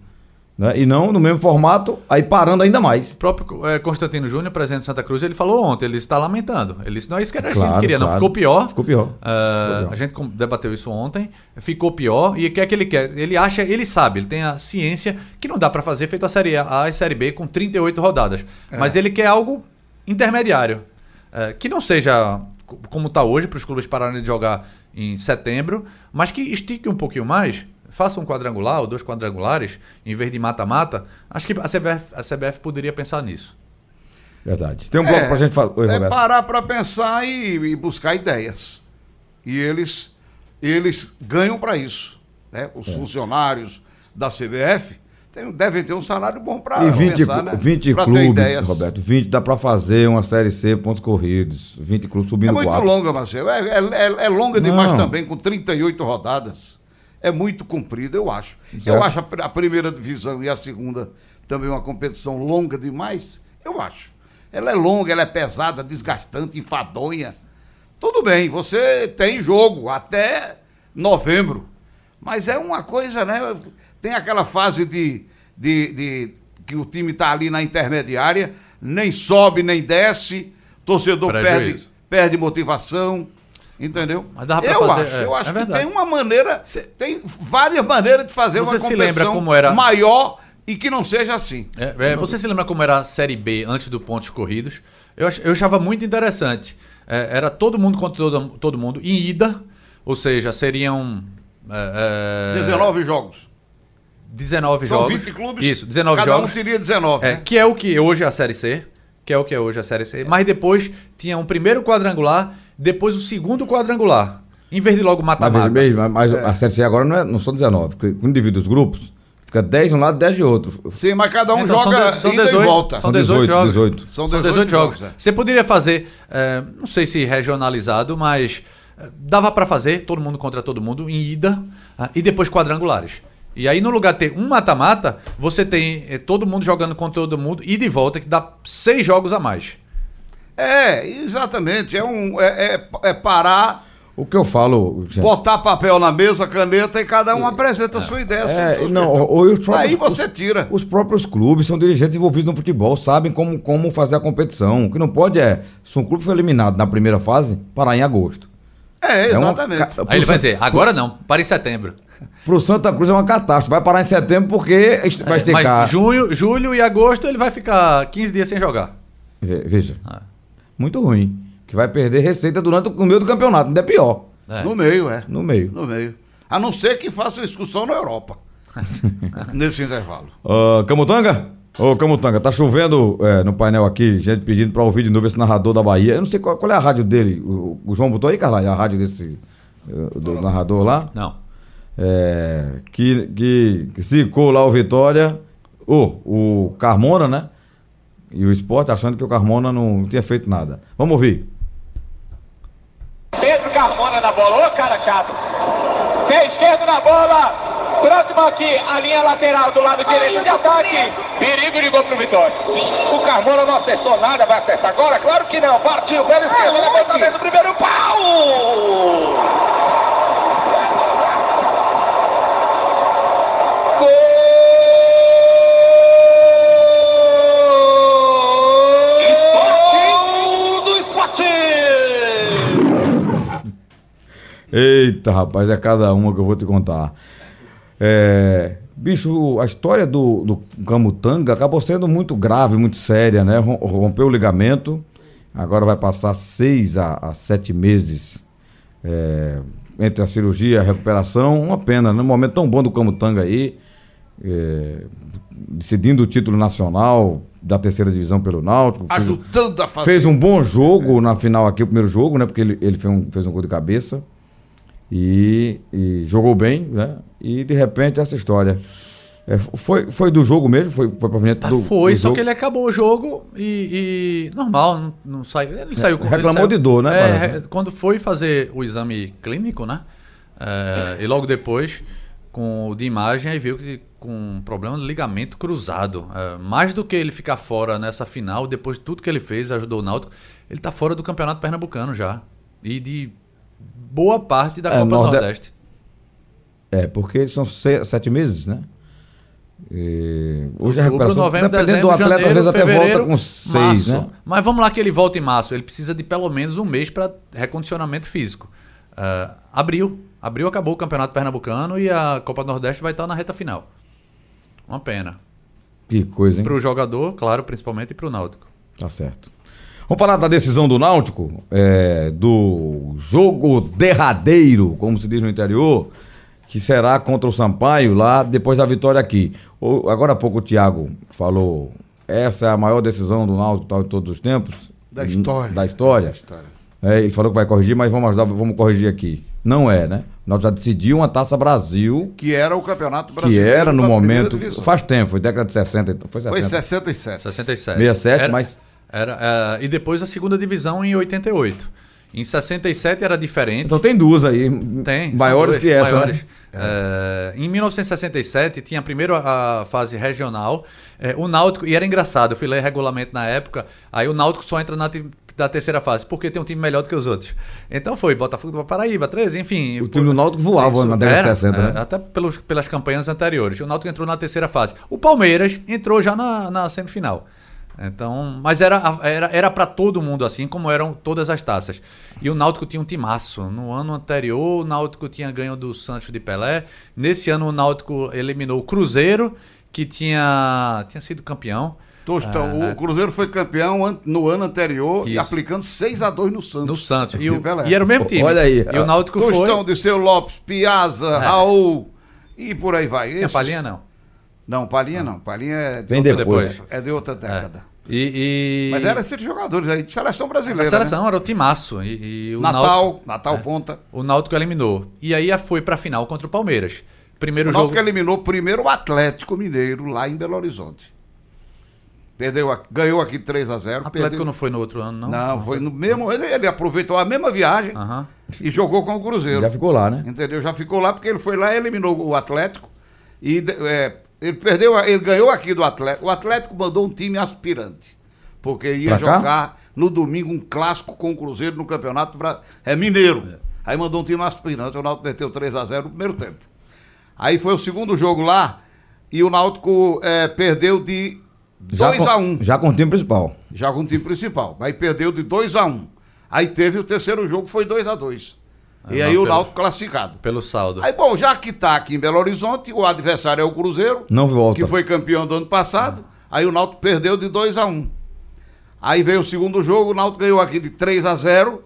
Né? E não no mesmo formato, aí parando ainda mais. O próprio eh, Constantino Júnior, presidente de Santa Cruz, ele falou ontem, ele está lamentando. Ele disse, não é isso que a gente Claro, queria, não. claro. Ficou pior. Ficou pior. Ah, Ficou pior. A gente debateu isso ontem, ficou pior. E o que é que ele quer? Ele acha, ele sabe, ele tem a ciência que não dá para fazer feito a Série A e a Série B com 38 rodadas. É. Mas ele quer algo intermediário. eh, que não seja co- como está hoje, para os clubes pararem de jogar em setembro, mas que estique um pouquinho mais. Faça um quadrangular ou dois quadrangulares, em vez de mata-mata. Acho que a CBF, a CBF poderia pensar nisso. Verdade. Tem um bloco pra gente falar. Oi, é Roberto. parar para pensar e, e buscar ideias. E eles, eles ganham para isso. Né? É. Os funcionários da CBF tem- devem ter um salário bom para E 20, pensar, né? 20 Pra ter clubes, ideias. Roberto. 20 dá pra fazer uma Série C, pontos corridos. 20 clubes subindo É muito quatro. longa, Marcelo. É, é- é- é longa demais Não. também, com 38 rodadas. É muito comprida, eu acho. Certo. Eu acho a, a primeira divisão e a segunda também uma competição longa demais. Eu acho. Ela é longa, ela é pesada, desgastante, enfadonha. Tudo bem, você tem jogo até novembro. Mas é uma coisa, né? Tem aquela fase de, de, de- que o time está ali na intermediária, nem sobe, nem desce, torcedor perde, perde motivação. Entendeu? Eu fazer- acho, é, eu acho é que tem uma maneira, tem várias maneiras de fazer Você uma competição como era- maior e que não seja assim. É, é, você se lembra como era a Série B antes do pontos corridos? Eu, eu achava muito interessante. É, era todo mundo contra todo, todo mundo em ida, ou seja, seriam. É, é, 19 jogos. 19 São jogos. 20 clubes. Isso, 19 cada jogos. um teria 19, É, né? que é o que hoje é a Série C. Que é o que é hoje a Série C. Mas depois tinha um primeiro quadrangular, depois o segundo quadrangular. Em vez de logo mata-mata. mas, mas a Série C agora não, é, não são 19, porque quando divide os grupos, fica 10 de um lado e 10 de outro. Sim, mas cada um Então, joga de- ida e volta. São São 18, 18, jogos. 18. São São 18 18 jogos. jogos, é. Você poderia fazer, é, não sei se regionalizado, mas é, dava pra fazer todo mundo contra todo mundo em ida ah, e depois quadrangulares. E aí, no lugar de ter um mata-mata, você tem é, todo mundo jogando contra todo mundo e de volta, que dá seis jogos a mais. É, exatamente. É, um, é, é- é parar, O que eu falo, gente, botar papel na mesa, caneta e cada um apresenta a sua ideia. é, sua- não, ou os próprios, Aí você tira. Os próprios clubes são dirigentes envolvidos no futebol, sabem como, como fazer a competição. O que não pode é, se um clube foi eliminado na primeira fase, parar em agosto. É, É uma exatamente. Aí ele vai dizer, agora não, para em setembro. Pro Santa Cruz é uma catástrofe. Vai parar em setembro porque vai esticar. É, Mas junho, julho e agosto ele vai ficar 15 dias sem jogar. Ve- Veja, Ah. Muito ruim. Que vai perder receita durante o meio do campeonato, ainda é pior. É. No meio, é. No meio. No meio. A não ser que faça excursão na Europa. nesse intervalo. Ah, Camutanga? Ô, Camutanga, tá chovendo é, no painel aqui, gente pedindo pra ouvir de novo esse narrador da Bahia. Eu não sei qual, qual é a rádio dele. O, o João botou aí, Carla, a rádio desse eh, do narrador lá. Não. É, que, que, que zicou lá o Vitória, o o Carmona, né? E o esporte achando que o Carmona não tinha feito nada. Vamos ouvir. Pedro Carmona na bola, ô cara chato. Pé esquerdo na bola. Próximo aqui, a linha lateral do lado direito de ataque. Perigo de gol pro Vitória. O Carmona não acertou nada, vai acertar agora? Claro que não. Partiu pela esquerda, levantamento do primeiro pau. Gol! Esporte do esporte! Eita, rapaz, é cada uma que eu vou te contar. É, bicho, a história do, do Camutanga acabou sendo muito grave, muito séria, né? Rom- Rompeu o ligamento, agora vai passar seis a, a sete meses é, entre a cirurgia e a recuperação. Uma pena, num momento tão bom do Camutanga aí, é, decidindo o título nacional da terceira divisão pelo Náutico. fez- Ajudando a fazer. Fez um bom jogo na final aqui, o primeiro jogo, né? Porque ele, ele fez, um, fez um gol de cabeça. E, e jogou bem, né? E de repente essa história. É, foi, foi do jogo mesmo? Foi, foi proveniente Tá, do, foi, do só jogo? que ele acabou o jogo e, e normal, não, não saiu. Ele saiu com É, reclamou saiu- de dor, né, É, parece, né? quando foi fazer o exame clínico, né? é, e logo depois, com o de imagem, aí viu que com um problema de ligamento cruzado. É, mais do que ele ficar fora nessa final, depois de tudo que ele fez, ajudou o Náutico, ele tá fora do Campeonato Pernambucano já. E de boa parte da É, Copa Norde- Nordeste. É, porque são se- sete meses, né? E hoje a recuperação, novembro, dependendo dezembro, do atleta, às janeiro, vezes até volta com seis, março. né? Mas vamos lá que ele volta em março. Ele precisa de pelo menos um mês para recondicionamento físico. Ah, abril. Abril acabou o Campeonato Pernambucano e a Copa do Nordeste vai estar na reta final. Uma pena. Que coisa, hein? Para o jogador, claro, principalmente, e para o Náutico. Tá certo. Vamos falar da decisão do Náutico, é, do jogo derradeiro, como se diz no interior, que será contra o Sampaio lá depois da vitória aqui. O- agora há pouco o Thiago falou, essa é a maior decisão do Náutico tal, de todos os tempos. Da história. Da história. Da história. É, ele falou que vai corrigir, mas vamos ajudar, vamos corrigir aqui. Não é, né? O Náutico já decidiu uma Taça Brasil, Que era o Campeonato que Brasileiro. era no momento, faz tempo, foi década de 60, então foi 60. Foi 67. 67. 67, Era- mas- Era, ah, e depois a segunda divisão em 88. Em 67 era diferente. Então tem duas aí, Tem. maiores duas, que essa, né? maiores. É, em 1967 tinha primeiro a, fase regional, é, o Náutico, e era engraçado, eu fui ler regulamento na época, aí o Náutico só entra na da terceira fase, porque tem um time melhor do que os outros. Então foi, Botafogo, Paraíba, 13, enfim. O time do Náutico voava na década de era, 60, é, né? Até pelos, pelas campanhas anteriores. O Náutico entrou na terceira fase. O Palmeiras entrou já na, na semifinal. Então, mas era era era para todo mundo assim, como eram todas as taças. E o Náutico tinha um timaço. No ano anterior, o Náutico tinha ganho do Santos de Pelé. Nesse ano o Náutico eliminou o Cruzeiro, que tinha tinha sido campeão Tostão, Ah, o Cruzeiro foi campeão no ano anterior e Isso. aplicando 6 a 2 no Santos. no Santos. E, De o- Pelé. e era o mesmo time. Olha aí. E o Náutico Tostão, foi. Disseu Lopes, Piazza, Raul e por aí vai. Tinha Esses- Palhinha não. Não, Palhinha não. Palhinha é de, Vem outra, depois. é de outra década. E, e... Mas era esses jogadores aí de seleção a brasileira. seleção era o timaço. E, e o Né? Natal, Náutico- Natal É. ponta. O Náutico eliminou. E aí foi pra final contra o Palmeiras. Primeiro O jogo. Náutico eliminou primeiro o Atlético Mineiro lá em Belo Horizonte. Perdeu, a- ganhou aqui 3 a 0 Atlético perdeu- não foi no outro ano, não? Não, foi no mesmo. Ele, ele aproveitou a mesma viagem Aham. e jogou com o Cruzeiro. Já ficou lá, né? Entendeu? Já ficou lá porque ele foi lá e eliminou o Atlético. E de- é, ele perdeu, ele ganhou aqui do Atlético. O Atlético mandou um time aspirante. Porque ia Pra cá? jogar no domingo um clássico com o Cruzeiro no Campeonato Bra- é, Mineiro. Aí mandou um time aspirante. O Náutico meteu 3 a 0 no primeiro tempo. Aí foi o segundo jogo lá e o Náutico é, perdeu de Já 2 com- a 1 Já com o time principal. já com o time principal. Aí perdeu de 2 a 1 Aí teve o terceiro jogo, foi 2 a 2 E Ah, aí não, o pelo- Náutico classificado. Pelo saldo. Aí, bom, já que tá aqui em Belo Horizonte, o adversário é o Cruzeiro, Não volta. que foi campeão do ano passado. Aí o Náutico perdeu de 2 a 1 Aí veio o segundo jogo, o Náutico ganhou aqui de 3 a 0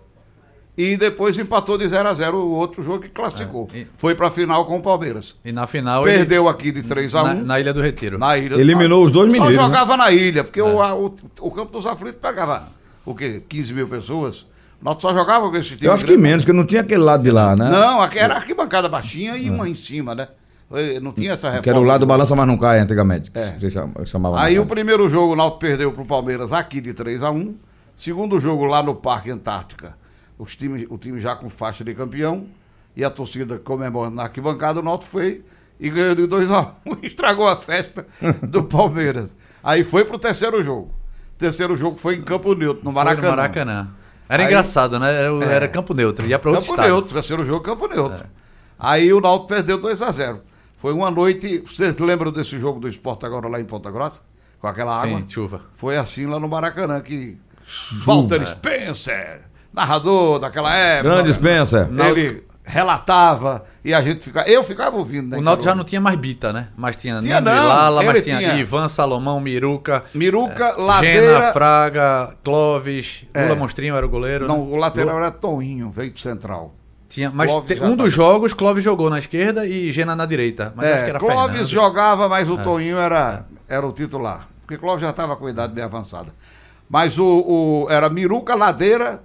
e depois empatou de 0 a 0 o outro jogo que classificou. É, e- Foi pra final com o Palmeiras. E na final Perdeu aqui de 3 a 1 ele, na, na Ilha do Retiro. na ilha. Eliminou os dois Só mineiros, né? jogava na ilha, porque É. o, a- o, o campo dos aflitos pegava o quê? 15 mil pessoas. O Náutico só jogava com esse time. Eu acho que grande. menos, porque não tinha aquele lado de lá, né? Não, era arquibancada baixinha e uma em cima, né? Não tinha essa reforma. Que era o lado do balança, mas não cai antigamente. que É. Chamava Aí o primeiro jogo o Náutico perdeu pro Palmeiras aqui de 3 a 1 Segundo jogo lá no Parque Antártica, os time, o time já com faixa de campeão e a torcida comemorando na arquibancada, o Náutico foi e ganhou de 2 a 1 e estragou a festa do Palmeiras. Aí foi pro terceiro jogo. Terceiro jogo foi em Campo Neutro, no Foi Maracanã. no Maracanã. Era Aí- engraçado, né? Era, É. era campo neutro. Ia pra outro Campo estado. É. Neutro, terceiro jogo, Campo Neutro. Aí o Náutico perdeu 2 a 0 Foi uma noite. Vocês lembram desse jogo do esporte agora lá em Ponta Grossa? Com aquela água? Sim, chuva. Foi assim lá no Maracanã que Walter Spencer, narrador daquela época. Grande Spencer. Ele relatava e a gente ficava. Eu ficava ouvindo, né? O Náutico já não tinha mais Bita, né? Mas tinha Tinha Nando e Lala, mas tinha, tinha- Ivan, Salomão, Miruca, Miruca, Gena, Ladeira. Fraga, Clóvis, É. Lula Monstrinho era o goleiro. Não, né? o lateral Lula- era Toninho, veio do Central. Tinha, mas te- um tá- dos jogos, Clóvis jogou na esquerda e Gena na direita. Mas acho que É, era Clóvis Fernando. jogava, mas o Toninho era, era o titular. Porque Clóvis já estava com a idade bem avançada. Mas o, o- era Miruca, Ladeira,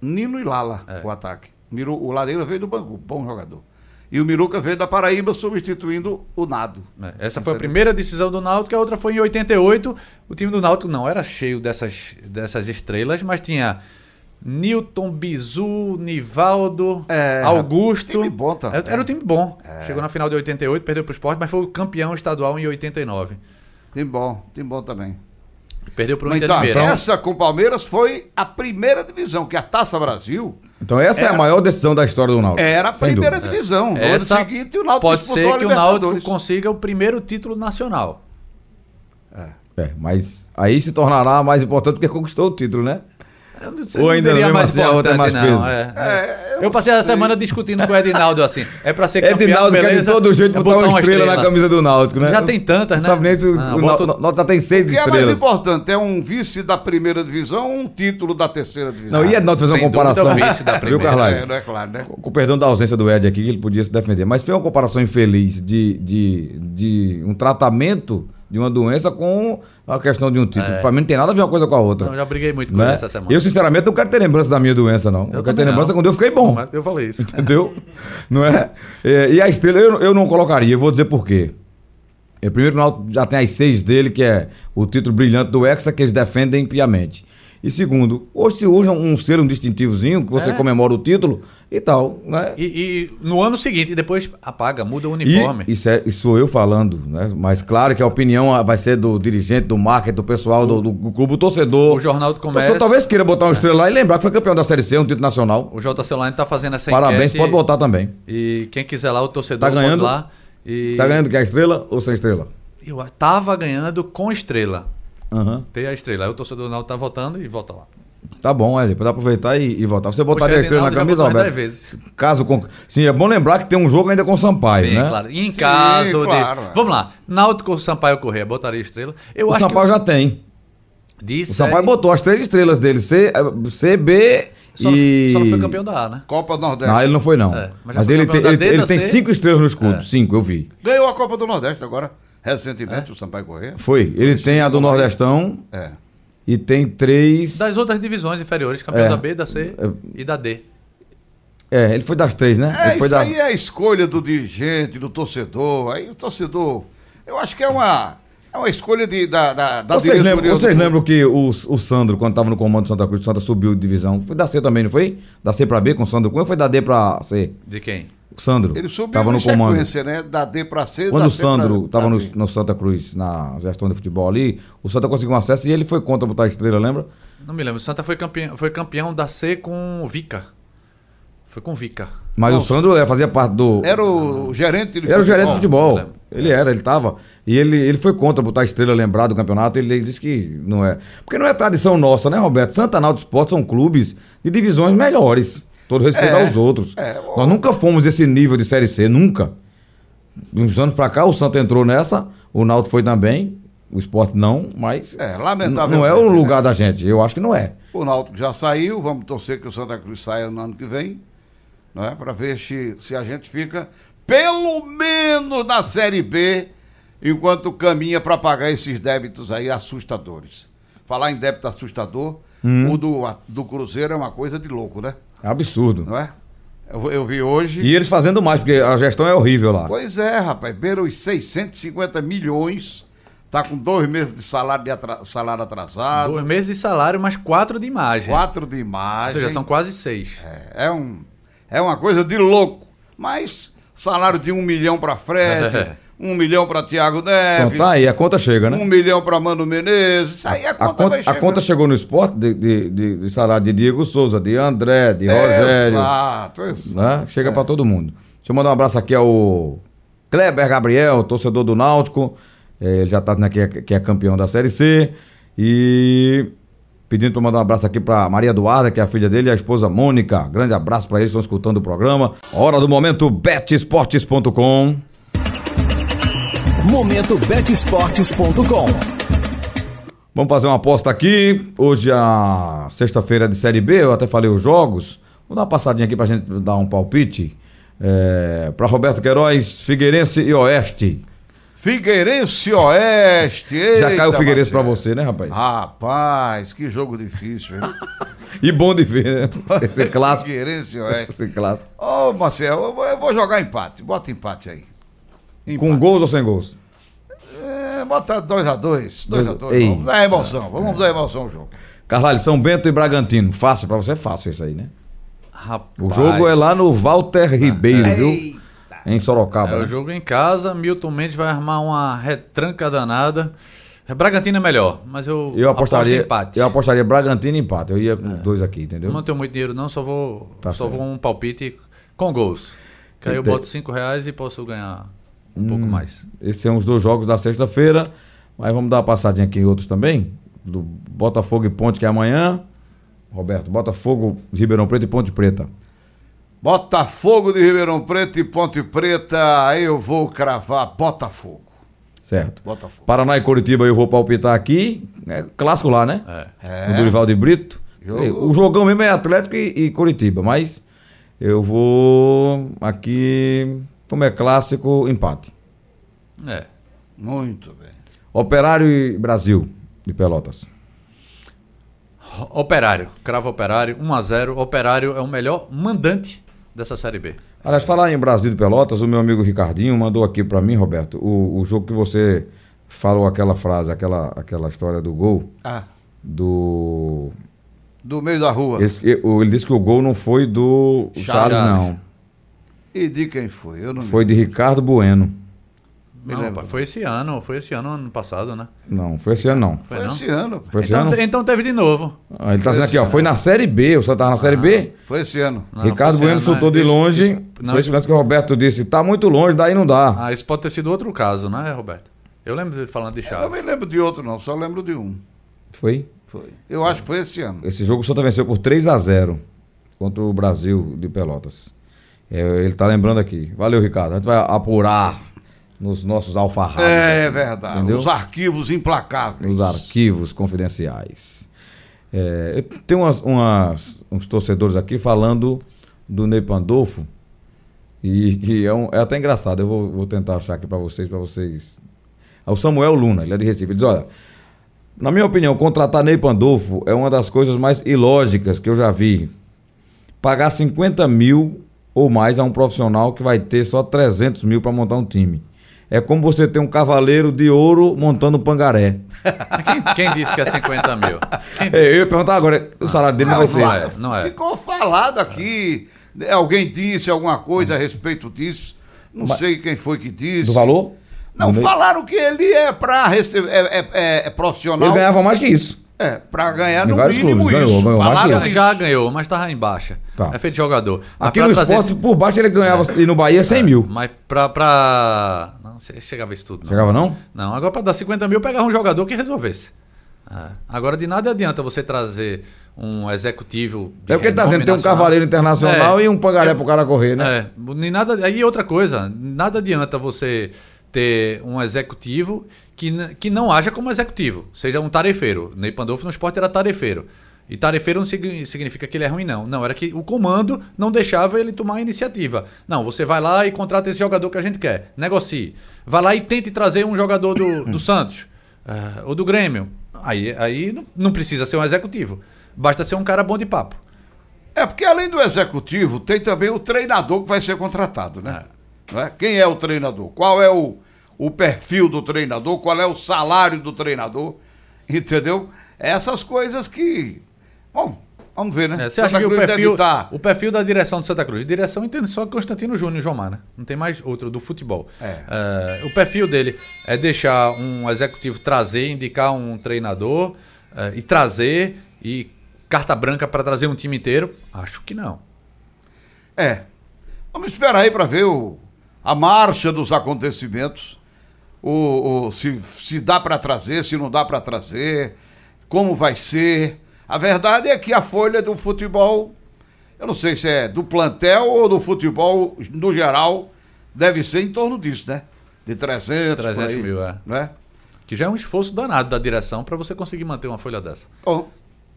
Nino e Lala, É. o ataque. Miru, o Ladeira veio do Bangu, bom jogador. E o Miruca veio da Paraíba substituindo o Nado. É, Essa foi a primeira decisão do Náutico, a outra foi em 88. O time do Náutico não era cheio dessas, dessas estrelas, mas tinha Newton, Bizu, Nivaldo, É, Augusto. time bom também. Era, era um time bom. Chegou na final de 88, perdeu pro esporte, mas foi o campeão estadual em 89. Time bom, time bom também. Perdeu pro Inter Então, de Limeira. essa com o Palmeiras foi a primeira divisão, que a Taça Brasil Então essa é a Era- maior decisão da história do Náutico. era a primeira dúvida. divisão. No ano seguinte, o Náutico pode disputou ser a que o Náutico consiga o primeiro título nacional. É, mas aí se tornará mais importante porque conquistou o título, né? Eu não sei, Ou não ainda mesmo mais assim a outra é importante, mais não. peso? é, é. É, eu, eu passei a sei. semana discutindo com o Edinaldo assim. É pra ser campeão, Edinaldo quer de beleza? todo jeito É botar uma estrela, na camisa do Náutico, né? Já tem tantas, né? Não sabe nem se o, Ah, o Náutico- Náutico já tem seis O que é mais estrelas. importante? É um vice da primeira divisão ou um título da terceira divisão? Não, e Edinaldo fez uma comparação. dúvida, vice da Viu, primeira. É, não é claro, né? Com o perdão da ausência do Ed aqui, que ele podia se defender, mas fez uma comparação infeliz de, de, de um tratamento de uma doença com a questão de um título. Pra mim não tem nada a ver uma coisa com a outra. Não, eu já briguei muito com ele né? essa semana. Eu, sinceramente, não quero ter lembrança da minha doença, não. Eu, quero ter lembrança não. quando eu fiquei bom. Mas Eu falei isso. Entendeu? Não é? É, E a estrela eu, eu não colocaria, eu vou dizer por quê. É, primeiro, o Náutico já tem as seis dele, que é o título brilhante do Hexa, que eles defendem piamente. E segundo, hoje se usa um selo, um distintivozinho, que você É. comemora o título e tal, né? E, e no ano seguinte, depois apaga, muda o E uniforme. isso, é, isso sou eu falando, né? Mas claro que a opinião ah, vai ser do dirigente, do marketing, do pessoal, do, do clube, do torcedor. o Jornal do Comércio- torcedor talvez queira botar uma estrela lá e lembrar que foi campeão da Série C, um título nacional. O J. Celane tá fazendo essa Parabéns, pode botar também. E quem quiser lá, o torcedor Tá ganhando? lá. E Tá ganhando que a estrela ou sem estrela? Eu tava ganhando com estrela. Tem a estrela. Aí o torcedor do Náutico tá votando e volta lá. Tá bom, Hélio, pode aproveitar e, e voltar. Você botaria a estrela na camisa, vezes. Caso con... Sim, é bom lembrar que tem um jogo ainda com o Sampaio, Sim, né? claro. E em Sim, caso claro, de. é. Vamos lá. Náutico Sampaio Correia, botaria estrela. Eu O acho Sampaio que já tem. De O Sampaio botou as três estrelas dele, C, C B Só, e... só não foi campeão da A, né? Copa do Nordeste. Não, ele não foi não. É, mas mas ele, tem, ele, ele tem cinco estrelas no escudo, É. cinco, eu vi. Ganhou a Copa do Nordeste agora, recentemente, o Sampaio Corrêa. Foi. Ele tem a do Nordestão É. e tem três... Das outras divisões inferiores, campeão É. da B, da C É. e da D. É, ele foi das três, né? É, ele foi isso da... aí é a escolha do dirigente, do torcedor. Aí o torcedor, eu acho que é uma, é uma escolha de, da, da, da Vocês, diretoria lembram, do vocês clube. lembram que o, o Sandro, quando estava no comando do Santa Cruz, o Santa subiu de divisão? Foi da C também, não foi? Da C pra B com o Sandro Cunha ou foi da D pra C? De quem? O Sandro. Ele subiu tava no comando. sequência, né? Da D pra C, Quando da o Sandro estava no, no Santa Cruz, na gestão de futebol ali, o Santa conseguiu um acesso e ele foi contra botar a estrela, lembra? Não me lembro. O Santa foi campeão, foi campeão da C com o Vica. Foi com o Vica. Mas Não, o Sandro é, fazia parte do. Era o gerente de Era o gerente de futebol. Ele era, ele tava. E ele, ele foi contra botar a estrela lembrado do campeonato. Ele, ele disse que não é. Porque não é tradição nossa, né, Roberto? Santa Náutico Esporte são clubes de divisões melhores. Todo respeito É, aos outros. é, Nós nunca fomos esse nível de Série C, nunca. De uns anos pra cá, o Santa entrou nessa, o Náutico foi também, o esporte não, mas. É, lamentavelmente. Não é o né? lugar da gente, eu acho que não é. O Náutico já saiu, vamos torcer que o Santa Cruz saia no ano que vem, não é? Para ver se, se a gente fica pelo menos na Série B, enquanto caminha para pagar esses débitos aí assustadores. Falar em débito assustador, Hum. o do, do Cruzeiro é uma coisa de louco, né? É absurdo. Não é? Eu, eu vi hoje. E eles fazendo mais, porque a gestão é horrível lá. Pois é, rapaz, beira os 650 milhões, tá com dois meses de salário, de atra- salário atrasado, Dois meses de salário, mais quatro de imagem. quatro de Ou imagem. seja, são quase seis. É, é um, é uma coisa de louco. Mas salário de um milhão para Fred, É. um milhão para Thiago Então Neves, tá aí, a conta chega, né? um milhão para Mano Menezes. Isso aí a A conta, conta, vai a chegando. conta chegou no esporte de, de, de- de salário de Diego Souza, de André, de Rogério. Exato, exato. Né? Chega É. pra todo mundo. Deixa eu mandar um abraço aqui ao Kleber Gabriel, torcedor do Náutico. É, ele já tá aqui, é- que é campeão da Série C. E pedindo pra mandar um abraço aqui pra Maria Eduarda, que é a filha dele, e a esposa Mônica. Grande abraço pra eles, estão escutando o programa. Hora do momento, betesportes.com. Momento betesportes.com. Vamos fazer uma aposta aqui. Hoje, a sexta-feira de Série B, eu até falei os jogos. Vamos dar uma passadinha aqui pra gente dar um palpite. É, para Roberto Queiroz, Figueirense e Oeste. Figueirense Oeste. Já caiu o Figueirense pra Marcelo. você, né, rapaz? Rapaz, que jogo difícil, hein? E bom de ver, né? Esse clássico. Figueirense Oeste. Esse clássico. Ô, Marcelo, eu vou- jogar empate. Bota empate aí. Com Empate. gols ou sem gols? É, bota 2x2. Dois- 2x2. Ei. Vamos dar emoção. Vamos dar emoção ao jogo. Carvalho, São Bento e Bragantino. Fácil pra você, é fácil isso aí, né? Rapaz, O jogo é lá no Walter Ribeiro, viu? Em Sorocaba. É né? o jogo em casa, Milton Mendes vai armar uma retranca danada. Bragantino é melhor, mas eu, Eu apostaria, em empate. eu apostaria Bragantino e empate. Eu ia com dois aqui, entendeu? Eu não tenho muito dinheiro não, só vou, Tá só certo. vou um palpite com gols. Que aí eu boto 5 reais e posso ganhar um pouco Hum. mais. Esses são os dois jogos da sexta-feira. Mas vamos dar uma passadinha aqui em outros também. Do Botafogo e Ponte, que é amanhã. Roberto, Botafogo, Ribeirão Preto e Ponte Preta. Botafogo de Ribeirão Preto e Ponte Preta. Aí eu vou cravar Botafogo. Certo. Botafogo. Paraná e Curitiba eu vou palpitar aqui. É clássico lá, né? É. O Dorival de Brito. Jogo. O jogão mesmo é Atlético e, e Curitiba, mas eu vou aqui, como é clássico, empate. É. Muito bem. Operário e Brasil, de Pelotas. Operário, cravo operário, 1 a 0 Operário é o melhor mandante dessa Série B. Aliás, falar em Brasil de Pelotas, o meu amigo Ricardinho mandou aqui pra mim, Roberto, o, o jogo que você falou aquela frase, aquela, aquela história do gol, Ah, do... do meio da rua. Ele, ele disse que o gol não foi do Charles, Charles. não. E de quem foi? Eu não Foi de Ricardo Bueno. Me Não, lembro. foi esse ano, foi esse ano, ano passado, né? Não, foi esse ano não. Foi, Foi não? esse ano. Foi esse então, ano? te- então teve de novo. Ah, ele tá Foi dizendo aqui, ó, esse foi na Série B, o senhor tava na Série B? Foi esse ano. Não, Ricardo esse Bueno ano, chutou né? de Isso- longe. isso- não, foi isso mesmo que o Roberto disse. Tá muito longe, daí não dá. Ah, isso pode ter sido outro caso, né, Roberto? Eu lembro dele falando de Eu não Chaves. me lembro de outro, não. Só lembro de um. Foi. Foi. Eu acho que foi esse ano. Esse jogo o Santa venceu por 3 a 0 contra o Brasil de Pelotas. É, ele tá lembrando aqui. Valeu, Ricardo. A gente vai apurar nos nossos alfarrabos. É verdade. Entendeu? Os arquivos implacáveis. Nos arquivos confidenciais. É, tenho umas, umas- uns torcedores aqui falando do Ney Pandolfo. E, e é, um- é até engraçado. Eu vou, vou tentar achar aqui para vocês, para vocês. É o Samuel Luna, ele é de Recife. Ele diz: olha, na minha opinião, contratar Ney Pandolfo é uma das coisas mais ilógicas que eu já vi. Pagar 50 mil ou mais a um profissional que vai ter só 300 mil para montar um time. É como você ter um cavaleiro de ouro montando um pangaré. Quem, quem disse que é 50 mil? É, eu ia perguntar agora, o salário dele não, vai ser. não é, não é. Ficou falado aqui. né, Alguém disse alguma coisa a respeito disso. Não Mas- sei quem foi que disse. Do valor? Não, Ney? falaram que ele é para receber. É, é- é- é profissional. Ele ganhava mais que isso. É, para ganhar Em no mínimo clubes, isso. ganhou, ganhou Falaram já ganhou, mas tava em baixa. Tá. É feito de jogador. Aqui no esporte, esse- por baixo, ele ganhava, e no Bahia, 100 mil. Mas pra, pra. Não, chegava isso tudo. Chegava não? Não, agora pra dar 50 mil, pegar um jogador que resolvesse. É. Agora de nada adianta você trazer um executivo. É porque ele tá dizendo, tem um cavaleiro internacional É. e um pangaré pro cara correr, né? É, nem nada, aí outra coisa, nada adianta você ter um executivo que, que não haja como executivo, seja um tarefeiro. Ney Pandolfo no esporte era tarefeiro. E tarefeiro não signi- significa que ele é ruim, não. Não, era que o comando não deixava ele tomar a iniciativa. Não, você vai lá e contrata esse jogador que a gente quer. Negocie. Vai lá e tente trazer um jogador do, do Santos eh, ou do Grêmio. Aí, aí não, não precisa ser um executivo. Basta ser um cara bom de papo. É, porque além do executivo, tem também o treinador que vai ser contratado, né? Não é? Quem é o treinador? Qual é o, o perfil do treinador? Qual é o salário do treinador? Entendeu? Essas coisas que. Bom, vamos ver, né? É, você acha que o Cruz perfil, o perfil da direção de Santa Cruz? Direção entende só Constantino Júnior e Jomar, né? Não tem mais outro do futebol. É. É, o perfil dele é deixar um executivo trazer, indicar um treinador é, e trazer e carta branca para trazer um time inteiro? Acho que não. É. Vamos esperar aí para ver o, a marcha dos acontecimentos. O, o- se, se dá para trazer, se não dá para trazer, como vai ser. A verdade é que a folha do futebol, eu não sei se é do plantel ou do futebol no geral, deve ser em torno disso, né? De 300, 300 por aí, mil, é. Né? Que já é um esforço danado da direção para você conseguir manter uma folha dessa. Bom,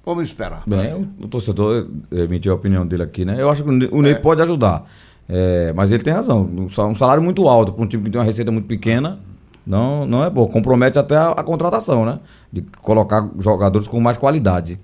Vamos esperar. Bem, o, o torcedor eh, emitiu a opinião dele aqui, né? Eu acho que o Ney- Ney pode ajudar. É, mas ele tem razão. Um um salário muito alto para um time que tem uma receita muito pequena não, não é bom. Compromete até a, a contratação, né? De colocar jogadores com mais qualidade.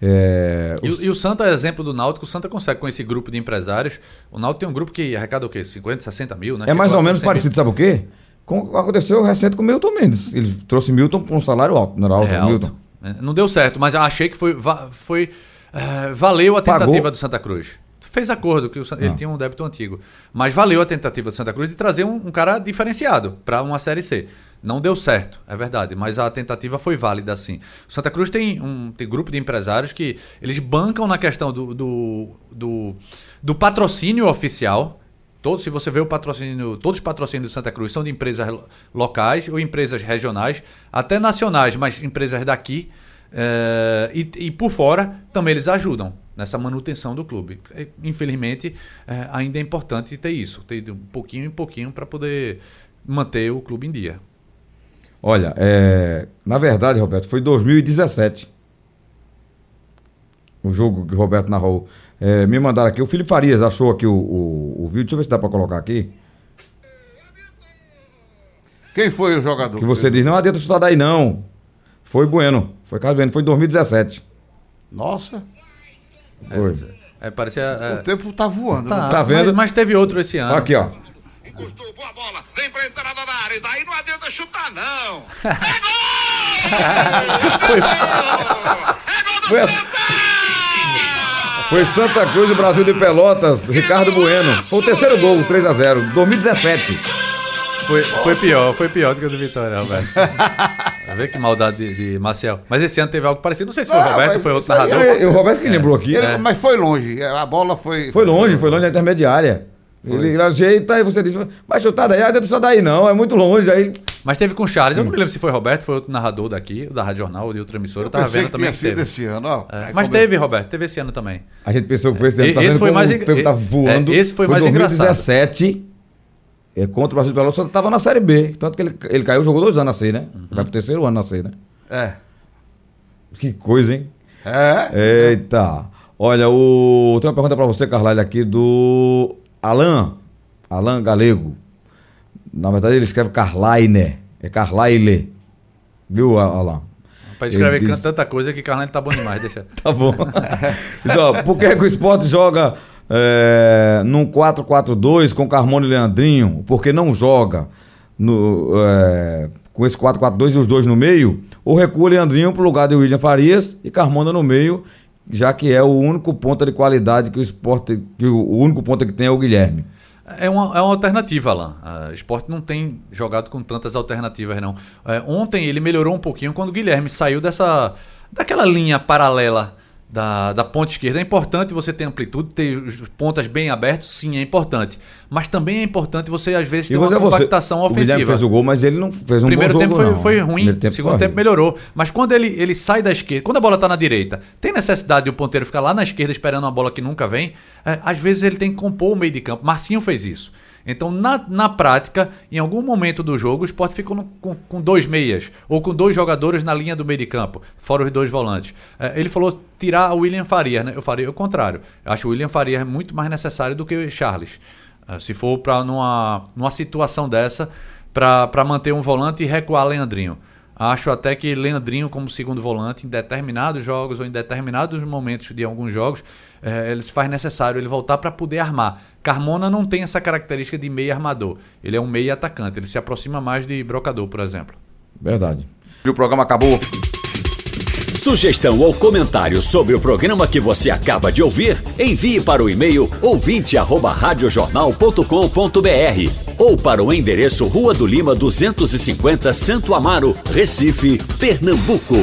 É, E, os- o- e o Santa é exemplo do Náutico. O Santa consegue com esse grupo de empresários. O Náutico tem um grupo que arrecada o quê? 50, 60 mil, né? é mais ou menos 100 mil. parecido, sabe o quê? Com, aconteceu recente com o Milton Mendes. Ele trouxe Milton com um salário alto, não era alto, É Milton. alto. É, Não deu certo, mas eu achei que foi, foi é, valeu a Pagou. tentativa do Santa Cruz. Fez acordo, que o ele Ah. tinha um débito antigo. Mas valeu a tentativa do Santa Cruz de trazer um, um cara diferenciado para uma Série C. Não deu certo, é verdade, mas a tentativa foi válida sim. Santa Cruz tem um tem grupo de empresários que eles bancam na questão do, do, do, do patrocínio oficial. Todos, se você vê o patrocínio, todos os patrocínios do Santa Cruz são de empresas lo- locais ou empresas regionais, até nacionais, mas empresas daqui. eh, e, e por fora também eles ajudam nessa manutenção do clube. Infelizmente, eh, ainda é importante ter isso, ter de um pouquinho em pouquinho para poder manter o clube em dia. Olha, é, na verdade, Roberto, foi 2017. O jogo que o Roberto narrou. É, me mandaram aqui. O Felipe Farias achou aqui o, o, o vídeo. Deixa eu ver se dá pra colocar aqui. Quem foi o jogador? Que você diz, não adianta chutar daí não. Foi Bueno. Foi Carlos Bueno. Foi em 2017. Nossa, Foi. É, parecia. o tempo tá voando. né? Tá vendo? Mas, mas teve outro esse ano. Aqui, ó. Encostou, boa bola, vem pra entrada da área, e daí não adianta chutar, não. Foi, É gol do Foi a- Santa! foi Santa Cruz e Brasil de Pelotas. Ricardo Bueno. Foi o terceiro gol, 3x0. 2017. Foi, foi pior, foi pior do que o do Vitória, Roberto. Vê que maldade de, de Marcial. Mas esse ano teve algo parecido. Não sei se foi o Ah, Roberto, foi outro narrador. É, o Roberto que lembrou aqui. Ele- Mas foi longe, a bola foi... Foi longe, foi longe da intermediária. Ele ajeita e você diz, vai chutar daí, ah, dentro chutar daí não, é muito longe. Aí Mas teve com o Charles. Eu não me lembro se foi Roberto, foi outro narrador daqui, da Rádio Jornal ou de outra emissora. Eu Eu tava vendo que também tinha sido teve. esse ano, ó. É, mas teve, Roberto, teve esse ano também. a gente pensou que foi esse ano, E- tá esse foi mais o engra- tempo tá é, voando. esse foi mais 2017, é, contra o Brasil de Pelotas, só tava na Série B. Tanto que ele, ele caiu, jogou dois anos na C, né? Uhum. Vai pro terceiro ano na C, né? É. Que coisa, hein? É. Eita. Olha, o... tem uma pergunta pra você, Carlalho, aqui do Alan. Alan Galego. Na verdade, ele escreve Carlaine. É Carlaile. Viu, Alan? Pra Ele escrever diz- tanta coisa que Carlão tá bom demais, deixa. Tá bom. Diz, ó, por que, é que o esporte joga é, num 4-4-2 com Carmona e Leandrinho? Porque não joga no, é, com esse 4-4-2 e os dois no meio? Ou recua o Leandrinho pro lugar de William Farias e Carmona no meio, já que é o único ponta de qualidade que o esporte. Que o, o único ponta que tem é o Guilherme. É uma, é uma alternativa, Alan. O esporte não tem jogado com tantas alternativas, não. É, ontem ele melhorou um pouquinho quando o Guilherme saiu dessa. daquela linha paralela da, da ponta esquerda. É importante você ter amplitude, ter pontas bem abertos, sim, é importante. Mas também é importante você, às vezes, ter uma você, você, compactação o Guilherme ofensiva. fez o gol, mas ele não fez um primeiro bom tempo jogo, foi, não. foi ruim, Primeiro tempo segundo foi tempo melhorou. Mas quando ele, ele sai da esquerda, quando a bola tá na direita, tem necessidade de o ponteiro ficar lá na esquerda esperando uma bola que nunca vem, é, às vezes ele tem que compor o meio de campo. Marcinho fez isso. Então, na, na prática, em algum momento do jogo, o Sport ficou no- com, com dois meias, ou com dois jogadores na linha do meio de campo, fora os dois volantes. É, ele falou tirar o William Farias, né? Eu faria o contrário. Eu acho o William Farias muito mais necessário do que o Charles. É, se for para numa, numa situação dessa, para manter um volante e recuar Leandrinho. Acho até que Leandrinho, como segundo volante, em determinados jogos ou em determinados momentos de alguns jogos, eh, ele se faz necessário ele voltar para poder armar. Carmona não tem essa característica de meio armador. Ele é um meio atacante. Ele se aproxima mais de brocador, por exemplo. Verdade. O programa acabou. Sugestão ou comentário sobre o programa que você acaba de ouvir, envie para o e-mail ouvinte@radiojornal.com.br ou para o endereço Rua do Lima 250, Santo Amaro, Recife, Pernambuco.